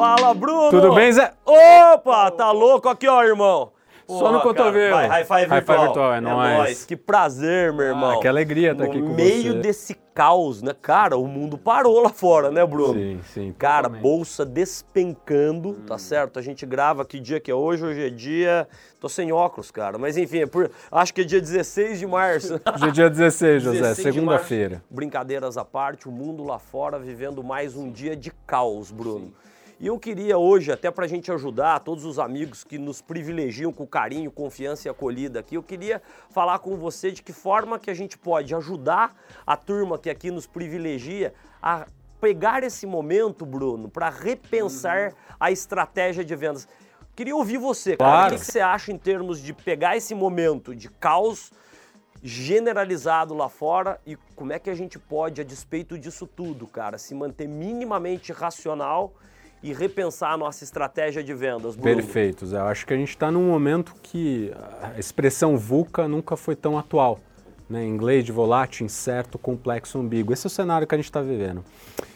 Fala, Bruno! Tudo bem, Zé? Opa, tá louco? Aqui, ó, irmão. Só no cotovelo. Vai, high five High virtual. five virtual, é nóis. Que prazer, meu irmão. Ah, que alegria estar no aqui com meio você. desse caos, né? Cara, o mundo parou lá fora, né, Bruno? Sim, sim. Cara, totalmente. bolsa despencando, tá certo? A gente grava que dia que é hoje? Hoje é dia. Tô sem óculos, cara. Mas enfim, é por- acho que é dia 16 de março. Hoje é dia 16, José, 16 de segunda-feira. Brincadeiras à parte, o mundo lá fora vivendo mais um dia de caos, Bruno. E eu queria hoje, até para a gente ajudar todos os amigos que nos privilegiam com carinho, confiança e acolhida aqui, eu queria falar com você de que forma que a gente pode ajudar a turma que aqui nos privilegia a pegar esse momento, Bruno, para repensar a estratégia de vendas. Queria ouvir você, cara. Claro. O que você acha em termos de pegar esse momento de caos generalizado lá fora e como é que a gente pode, a despeito disso tudo, cara, se manter minimamente racional e repensar a nossa estratégia de vendas, Bruno? Perfeito, Zé. Eu acho que a gente está num momento que a expressão VUCA nunca foi tão atual. Né? Em inglês, de volátil, incerto, complexo, ambíguo. Esse é o cenário que a gente está vivendo.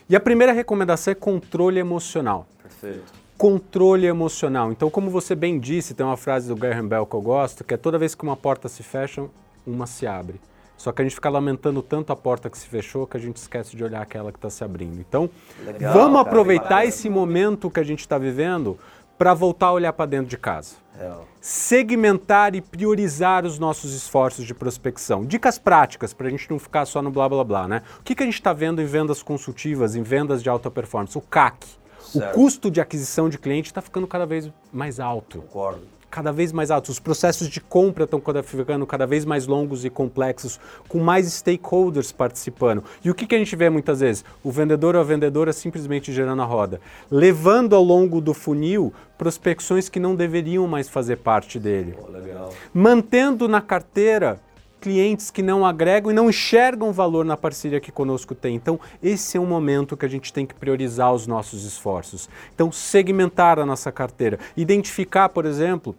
E a primeira recomendação é controle emocional. Perfeito. Controle emocional. Então, como você bem disse, tem uma frase do Graham Bell que eu gosto, que é toda vez que uma porta se fecha, uma se abre. Só que a gente fica lamentando tanto a porta que se fechou que a gente esquece de olhar aquela que está se abrindo. Então, Legal, vamos cara, aproveitar esse momento que a gente está vivendo para voltar a olhar para dentro de casa. Real. Segmentar e priorizar os nossos esforços de prospecção. Dicas práticas para a gente não ficar só no blá blá blá, né? O que, que a gente está vendo em vendas consultivas, em vendas de alta performance? O CAC. Certo. O custo de aquisição de cliente está ficando cada vez mais alto Concordo. Cada vez mais altos. Os processos de compra estão ficando cada vez mais longos e complexos, com mais stakeholders participando. E o que, que a gente vê muitas vezes? O vendedor ou a vendedora simplesmente gerando a roda, levando ao longo do funil prospecções que não deveriam mais fazer parte dele, legal. mantendo na carteira clientes que não agregam e não enxergam valor na parceria que conosco tem. Então, esse é um momento que a gente tem que priorizar os nossos esforços. Então, segmentar a nossa carteira, identificar, por exemplo,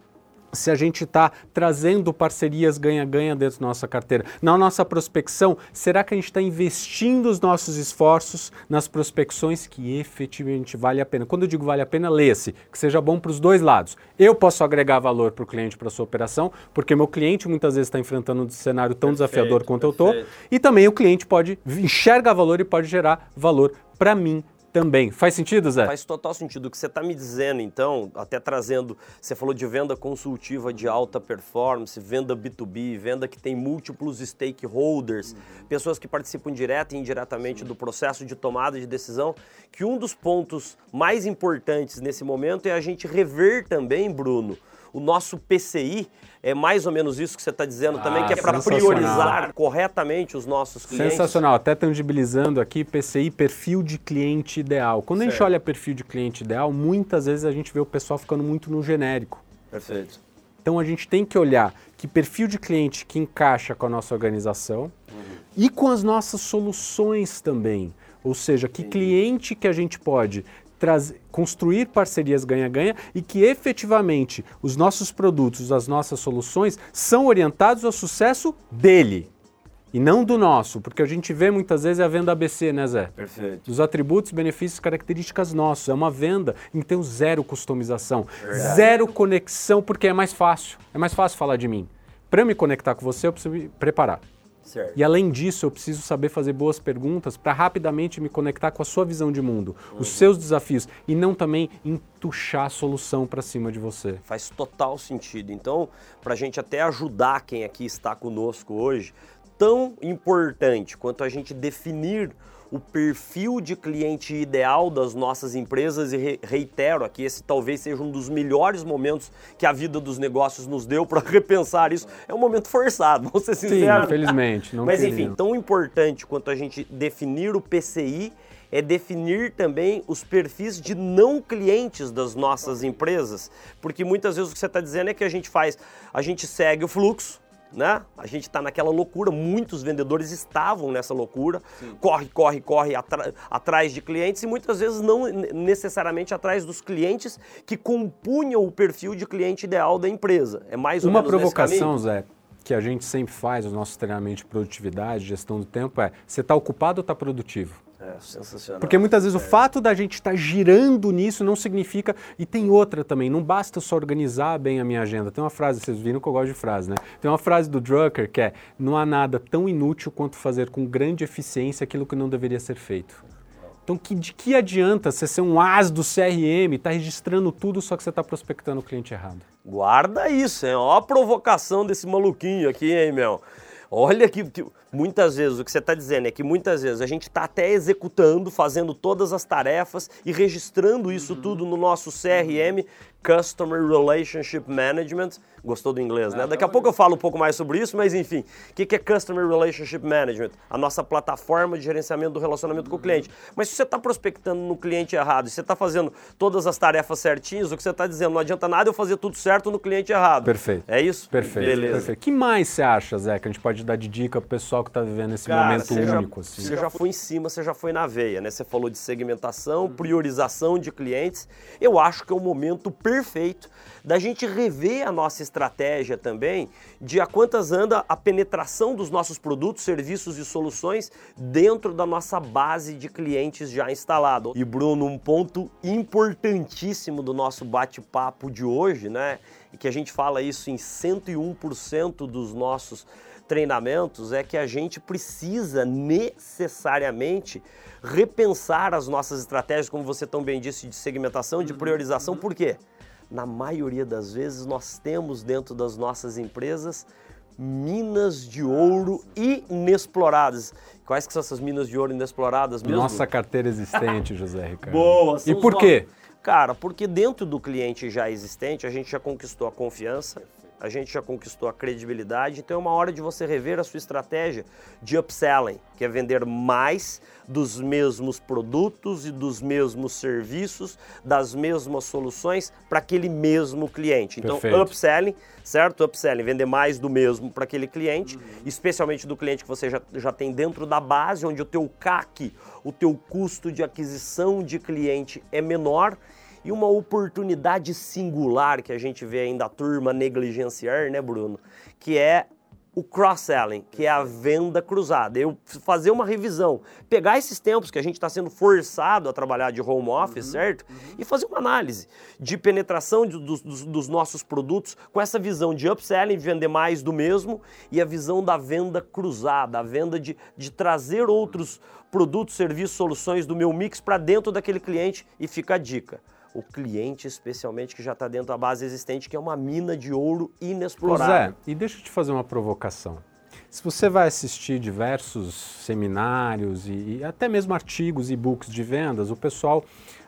se a gente está trazendo parcerias ganha-ganha dentro da nossa carteira. Na nossa prospecção, será que a gente está investindo os nossos esforços nas prospecções que efetivamente vale a pena? Quando eu digo vale a pena, leia-se, que seja bom para os dois lados. Eu posso agregar valor para o cliente, para a sua operação, porque meu cliente muitas vezes está enfrentando um cenário tão Perfeito, desafiador quanto eu estou, perfeito. e também o cliente pode enxergar valor e pode gerar valor para mim também. Faz sentido, Zé? Faz total sentido. O que você está me dizendo, então, até trazendo, você falou de venda consultiva de alta performance, venda B2B, venda que tem múltiplos stakeholders, pessoas que participam direta e indiretamente do processo de tomada de decisão, que um dos pontos mais importantes nesse momento é a gente rever também, Bruno, o nosso PCI, é mais ou menos isso que você está dizendo também, Ah, que é para priorizar corretamente os nossos clientes. Sensacional, até tangibilizando aqui PCI, perfil de cliente ideal. Quando a gente Certo. olha perfil de cliente ideal, muitas vezes a gente vê o pessoal ficando muito no genérico. Perfeito. Então a gente tem que olhar que perfil de cliente que encaixa com a nossa organização e com as nossas soluções também. Ou seja, que cliente que a gente pode trazer, construir parcerias ganha-ganha e que efetivamente os nossos produtos, as nossas soluções são orientados ao sucesso dele e não do nosso, porque a gente vê muitas vezes a venda ABC, né, Zé? Perfeito. Dos atributos, benefícios, características nossos. É uma venda em tem zero customização, Verdade. zero conexão, porque é mais fácil. É mais fácil falar de mim. Para eu me conectar com você, eu preciso me preparar. Certo. E além disso, eu preciso saber fazer boas perguntas para rapidamente me conectar com a sua visão de mundo, os seus desafios, e não também entuchar a solução para cima de você. Faz total sentido. Então, para a gente até ajudar quem aqui está conosco hoje, tão importante quanto a gente definir o perfil de cliente ideal das nossas empresas e re- reitero aqui, esse talvez seja um dos melhores momentos que a vida dos negócios nos deu para repensar isso. É um momento forçado, vou ser Sim, infelizmente. Mas queriam. enfim, tão importante quanto a gente definir o PCI é definir também os perfis de não clientes das nossas empresas, porque muitas vezes o que você está dizendo é que a gente faz, a gente segue o fluxo, né? A gente está naquela loucura, muitos vendedores estavam nessa loucura, corre, corre, corre atra- atrás de clientes e muitas vezes não ne- necessariamente atrás dos clientes que compunham o perfil de cliente ideal da empresa. É mais ou Uma provocação, Zé, que a gente sempre faz, os nossos treinamentos de produtividade, gestão do tempo, é: você está ocupado ou está produtivo? É, sensacional. Porque muitas vezes é. o fato da gente estar tá girando nisso não significa. E tem outra também, não basta só organizar bem a minha agenda. Tem uma frase, vocês viram que eu gosto de frase, né? Tem uma frase do Drucker que é: não há nada tão inútil quanto fazer com grande eficiência aquilo que não deveria ser feito. Então, que, de que adianta você ser um as do CRM, estar tá registrando tudo, só que você está prospectando o cliente errado? Guarda isso, hein? Ó a provocação desse maluquinho aqui, hein, meu? Olha que, que muitas vezes o que você está dizendo é que muitas vezes a gente está até executando, fazendo todas as tarefas e registrando isso uhum. tudo no nosso CRM, Customer Relationship Management. Gostou do inglês, né? Daqui a pouco eu falo um pouco mais sobre isso, mas enfim, o que é Customer Relationship Management? A nossa plataforma de gerenciamento do relacionamento com o cliente. Mas se você está prospectando no cliente errado, se você está fazendo todas as tarefas certinhas, o que você está dizendo, não adianta nada eu fazer tudo certo no cliente errado. Perfeito. É isso? Perfeito. Beleza. Perfeito. que mais você acha, Zé, que a gente pode dar de dica para o pessoal que está vivendo esse Cara, momento único? Já, assim? Você já foi em cima, você já foi na veia, né? Você falou de segmentação, priorização de clientes. Eu acho que é o momento perfeito da gente rever a nossa estratégia também de a quantas anda a penetração dos nossos produtos, serviços e soluções dentro da nossa base de clientes já instalado. E Bruno, um ponto importantíssimo do nosso bate-papo de hoje, né? E que a gente fala isso em 101% dos nossos treinamentos é que a gente precisa necessariamente repensar as nossas estratégias, como você tão bem disse, de segmentação, de priorização. Por quê? na maioria das vezes, nós temos dentro das nossas empresas minas de ouro inexploradas. Quais que são essas minas de ouro inexploradas mesmo? Nossa carteira existente, José Ricardo. Boa! E por quê? Cara, porque dentro do cliente já existente, a gente já conquistou a confiança, a gente já conquistou a credibilidade, então é uma hora de você rever a sua estratégia de upselling, que é vender mais dos mesmos produtos e dos mesmos serviços, das mesmas soluções para aquele mesmo cliente. Então, Perfeito. upselling, certo? Upselling, vender mais do mesmo para aquele cliente, uhum. especialmente do cliente que você já, já tem dentro da base, onde o teu CAC, o teu custo de aquisição de cliente é menor e uma oportunidade singular que a gente vê ainda a turma negligenciar, né, Bruno? Que é o cross-selling, que é a venda cruzada. Eu fazer uma revisão, pegar esses tempos que a gente está sendo forçado a trabalhar de home office, uhum, certo? Uhum. E fazer uma análise de penetração de, dos, dos, nossos produtos com essa visão de upselling, vender mais do mesmo, e a visão da venda cruzada, a venda de, de trazer outros produtos, serviços, soluções do meu mix para dentro daquele cliente. E fica a dica o cliente, especialmente que já está dentro da base existente, que é uma mina de ouro inexplorada. Zé, e deixa eu te fazer uma provocação. Se você vai assistir diversos seminários e, e até mesmo artigos e books de vendas, o pessoal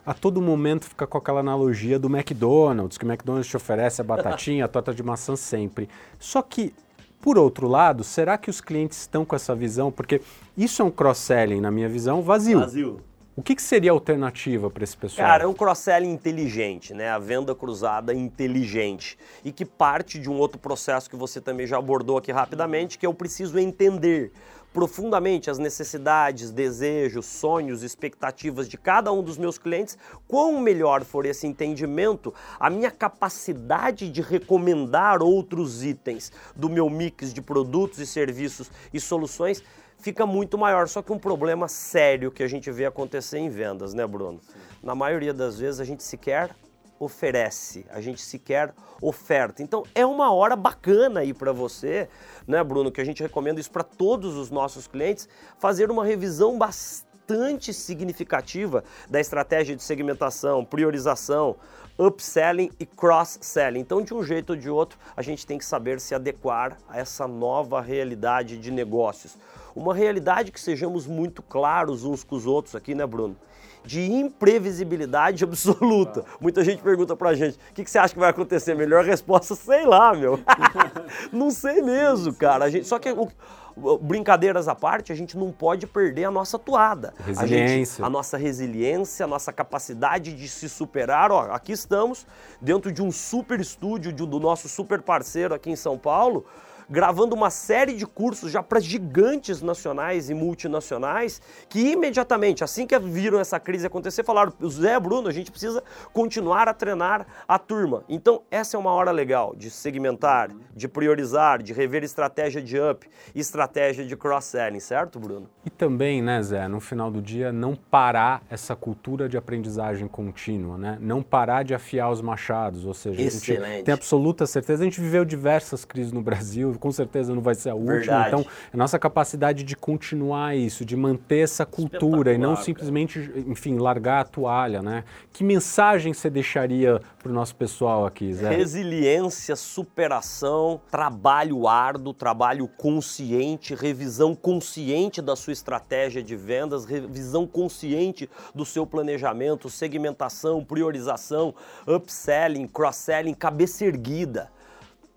a todo momento fica com aquela analogia do McDonald's, que o McDonald's te oferece a batatinha, a torta de maçã sempre. Só que, por outro lado, será que os clientes estão com essa visão? Porque isso é um cross-selling, na minha visão, vazio. Vazio. O que, que seria a alternativa para esse pessoal? Cara, é um cross-selling inteligente, né? A venda cruzada inteligente. E que parte de um outro processo que você também já abordou aqui rapidamente, que eu preciso entender profundamente as necessidades, desejos, sonhos, expectativas de cada um dos meus clientes, quão melhor for esse entendimento, a minha capacidade de recomendar outros itens do meu mix de produtos e serviços e soluções fica muito maior. Só que um problema sério que a gente vê acontecer em vendas, né, Bruno? Sim. Na maioria das vezes a gente sequer oferece, a gente sequer oferta. Então é uma hora bacana aí para você, né, Bruno, que a gente recomenda isso para todos os nossos clientes, fazer uma revisão bastante significativa da estratégia de segmentação, priorização, upselling e cross-selling. Então, de um jeito ou de outro, a gente tem que saber se adequar a essa nova realidade de negócios. Uma realidade que sejamos muito claros uns com os outros aqui, né, Bruno? De imprevisibilidade absoluta. Muita gente pergunta pra gente: o que, que, você acha que vai acontecer? Melhor resposta, sei lá, meu. não sei mesmo, cara. A gente, só que o, brincadeiras à parte, a gente não pode perder a nossa toada. Resiliência. A, gente, a, nossa resiliência, a nossa capacidade de se superar. Ó, aqui estamos, dentro de um super estúdio de, do nosso super parceiro aqui em São Paulo, gravando uma série de cursos já para gigantes nacionais e multinacionais que imediatamente, assim que viram essa crise acontecer, falaram: Zé, Bruno, a gente precisa continuar a treinar a turma. Então, essa é uma hora legal de segmentar, de priorizar, de rever estratégia de up, estratégia de cross-selling, certo, Bruno? E também, né, Zé, no final do dia, não parar essa cultura de aprendizagem contínua, né? Não parar de afiar os machados, ou seja, Excelente. a gente tem absoluta certeza, a gente viveu diversas crises no Brasil, com certeza não vai ser a última, Verdade. então a nossa capacidade de continuar isso, de manter essa cultura e não simplesmente, enfim, largar a toalha, né? Que mensagem você deixaria para o nosso pessoal aqui, Zé? Resiliência, superação, trabalho árduo, trabalho consciente, revisão consciente da sua estratégia de vendas, revisão consciente do seu planejamento, segmentação, priorização, upselling, cross-selling, cabeça erguida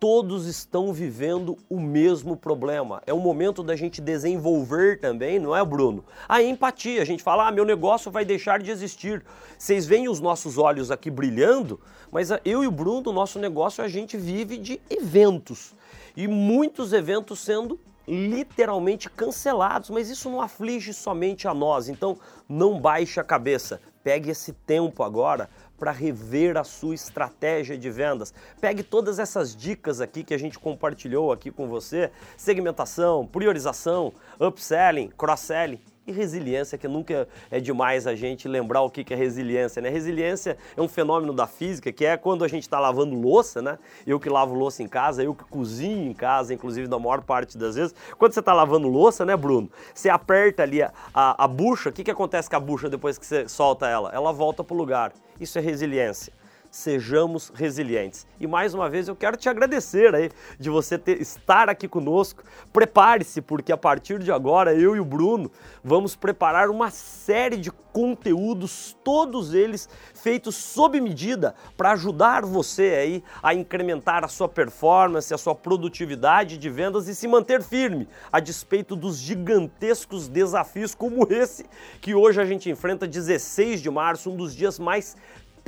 todos estão vivendo o mesmo problema. É o momento da gente desenvolver também, não é, Bruno? A empatia. A gente fala, ah, meu negócio vai deixar de existir. Vocês veem os nossos olhos aqui brilhando, mas eu e o Bruno, o nosso negócio, a gente vive de eventos. E muitos eventos sendo literalmente cancelados, mas isso não aflige somente a nós. Então, não baixe a cabeça. Pegue esse tempo agora para rever a sua estratégia de vendas. Pegue todas essas dicas aqui que a gente compartilhou aqui com você: segmentação, priorização, upselling, cross-selling e resiliência, que nunca é demais a gente lembrar o que é resiliência, né? Resiliência é um fenômeno da física, que é quando a gente está lavando louça, né? Eu que lavo louça em casa, eu que cozinho em casa, inclusive na maior parte das vezes. Quando você está lavando louça, né, Bruno? Você aperta ali a, a, a bucha, o que, que acontece com a bucha depois que você solta ela? Ela volta para o lugar. Isso é resiliência sejamos resilientes. E mais uma vez eu quero te agradecer aí de você ter, estar aqui conosco. Prepare-se, porque a partir de agora eu e o Bruno vamos preparar uma série de conteúdos, todos eles feitos sob medida para ajudar você aí a incrementar a sua performance, a sua produtividade de vendas e se manter firme a despeito dos gigantescos desafios como esse que hoje a gente enfrenta 16 de março, um dos dias mais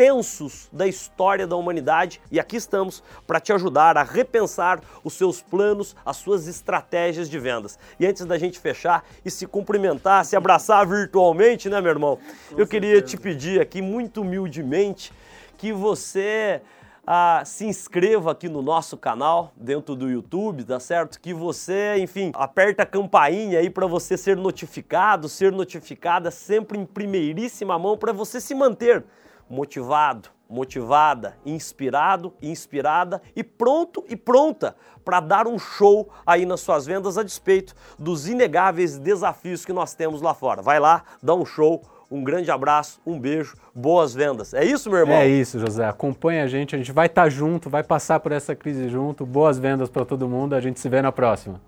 tensos da história da humanidade e aqui estamos para te ajudar a repensar os seus planos, as suas estratégias de vendas. E antes da gente fechar e se cumprimentar, se abraçar virtualmente, né, meu irmão? Com eu certeza. queria te pedir aqui muito humildemente que você ah, se inscreva aqui no nosso canal dentro do YouTube, tá certo? Que você, enfim, aperta a campainha aí para você ser notificado, ser notificada sempre em primeiríssima mão para você se manter motivado, motivada, inspirado, inspirada e pronto e pronta para dar um show aí nas suas vendas a despeito dos inegáveis desafios que nós temos lá fora. Vai lá, dá um show. Um grande abraço, um beijo, boas vendas. É isso, meu irmão? É isso, José. Acompanha a gente, a gente vai estar tá junto, vai passar por essa crise junto. Boas vendas para todo mundo. A gente se vê na próxima.